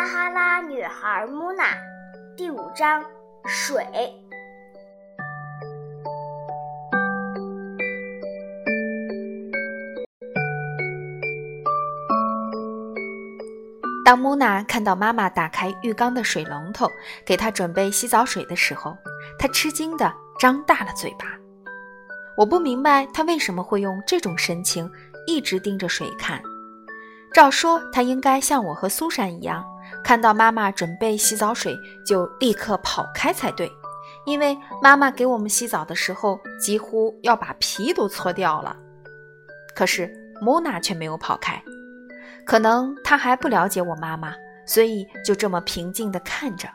撒哈拉女孩穆娜第五章水。当穆娜看到妈妈打开浴缸的水龙头，给她准备洗澡水的时候，她吃惊地张大了嘴巴。我不明白她为什么会用这种神情一直盯着水看。照说，她应该像我和苏珊一样，看到妈妈准备洗澡水就立刻跑开才对，因为妈妈给我们洗澡的时候几乎要把皮都搓掉了。可是穆娜却没有跑开。可能他还不了解我妈妈，所以就这么平静地看着。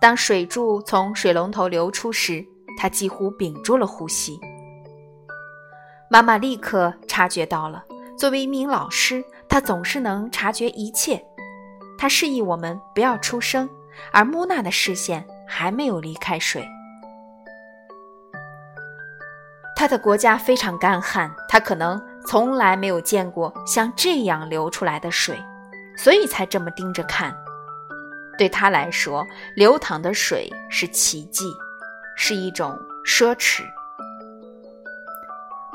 当水柱从水龙头流出时，他几乎屏住了呼吸。妈妈立刻察觉到了。作为一名老师，她总是能察觉一切。他示意我们不要出声，而穆娜的视线还没有离开水。他的国家非常干旱，他可能。从来没有见过像这样流出来的水，所以才这么盯着看。对他来说，流淌的水是奇迹，是一种奢侈。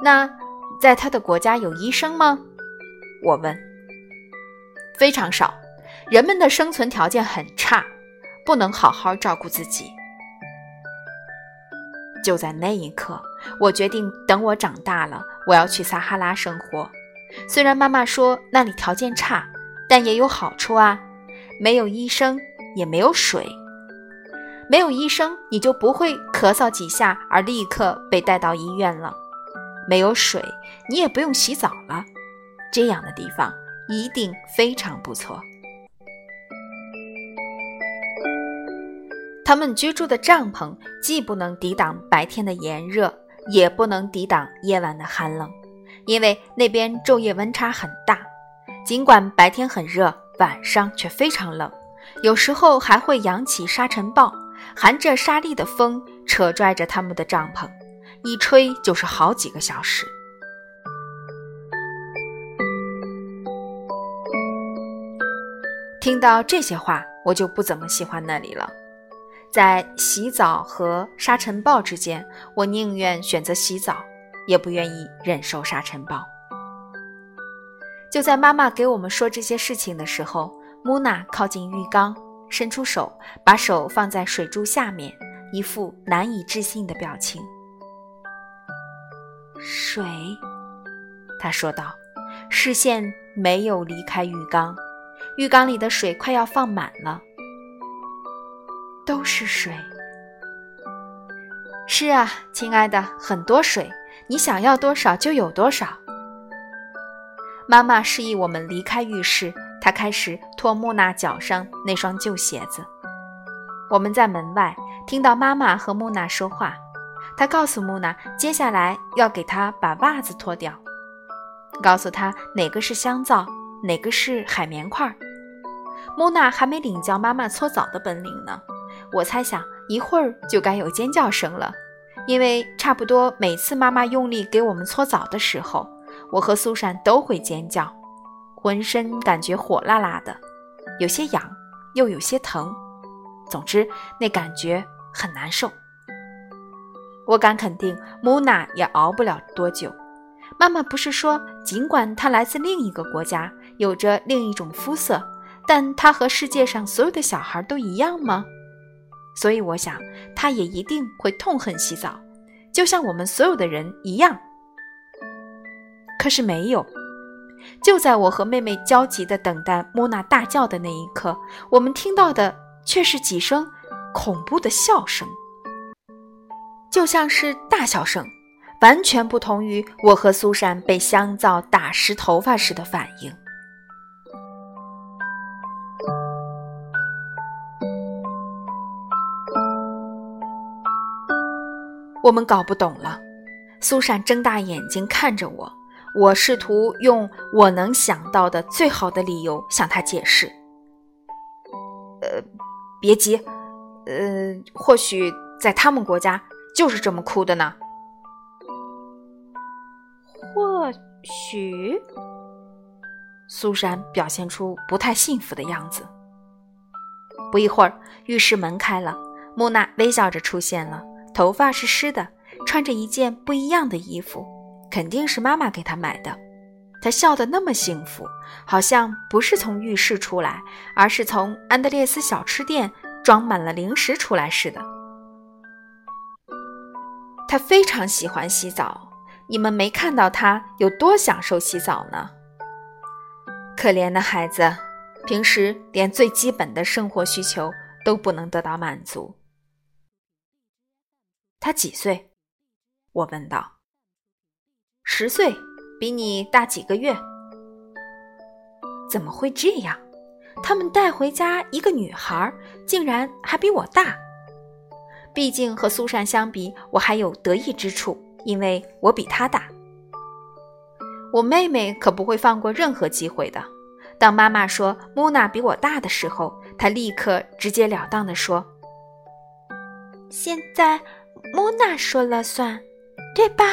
那在他的国家有医生吗？我问。非常少，人们的生存条件很差，不能好好照顾自己。就在那一刻，我决定等我长大了，我要去撒哈拉生活。虽然妈妈说那里条件差，但也有好处啊。没有医生，也没有水。没有医生，你就不会咳嗽几下而立刻被带到医院了。没有水，你也不用洗澡了。这样的地方一定非常不错。他们居住的帐篷既不能抵挡白天的炎热，也不能抵挡夜晚的寒冷，因为那边昼夜温差很大。尽管白天很热，晚上却非常冷，有时候还会扬起沙尘暴，含着沙粒的风扯拽着他们的帐篷，一吹就是好几个小时。听到这些话，我就不怎么喜欢那里了。在洗澡和沙尘暴之间，我宁愿选择洗澡，也不愿意忍受沙尘暴。就在妈妈给我们说这些事情的时候，穆娜靠近浴缸，伸出手，把手放在水柱下面，一副难以置信的表情。水，她说道，视线没有离开浴缸，浴缸里的水快要放满了。都是水。是啊，亲爱的，很多水，你想要多少就有多少。妈妈示意我们离开浴室，她开始脱木娜脚上那双旧鞋子。我们在门外听到妈妈和木娜说话，她告诉木娜，接下来要给她把袜子脱掉，告诉她哪个是香皂，哪个是海绵块。木娜还没领教妈妈搓澡的本领呢。我猜想一会儿就该有尖叫声了，因为差不多每次妈妈用力给我们搓澡的时候，我和苏珊都会尖叫，浑身感觉火辣辣的，有些痒又有些疼，总之那感觉很难受。我敢肯定，木娜也熬不了多久。妈妈不是说，尽管她来自另一个国家，有着另一种肤色，但她和世界上所有的小孩都一样吗？所以我想，他也一定会痛恨洗澡，就像我们所有的人一样。可是没有，就在我和妹妹焦急地等待莫娜大叫的那一刻，我们听到的却是几声恐怖的笑声，就像是大笑声，完全不同于我和苏珊被香皂打湿头发时的反应。我们搞不懂了。苏珊睁大眼睛看着我，我试图用我能想到的最好的理由向她解释。呃，别急，呃，或许在他们国家就是这么哭的呢。或许，苏珊表现出不太幸福的样子。不一会儿，浴室门开了，木娜微笑着出现了，头发是湿的，穿着一件不一样的衣服，肯定是妈妈给她买的。她笑得那么幸福，好像不是从浴室出来，而是从安德烈斯小吃店装满了零食出来似的。她非常喜欢洗澡，你们没看到她有多享受洗澡呢？可怜的孩子。平时连最基本的生活需求都不能得到满足。他几岁？我问道。十岁，比你大几个月。怎么会这样？他们带回家一个女孩，竟然还比我大。毕竟和苏珊相比，我还有得意之处，因为我比她大。我妹妹可不会放过任何机会的。当妈妈说穆娜比我大的时候，她立刻直截了当地说：“现在莫娜说了算，对吧？”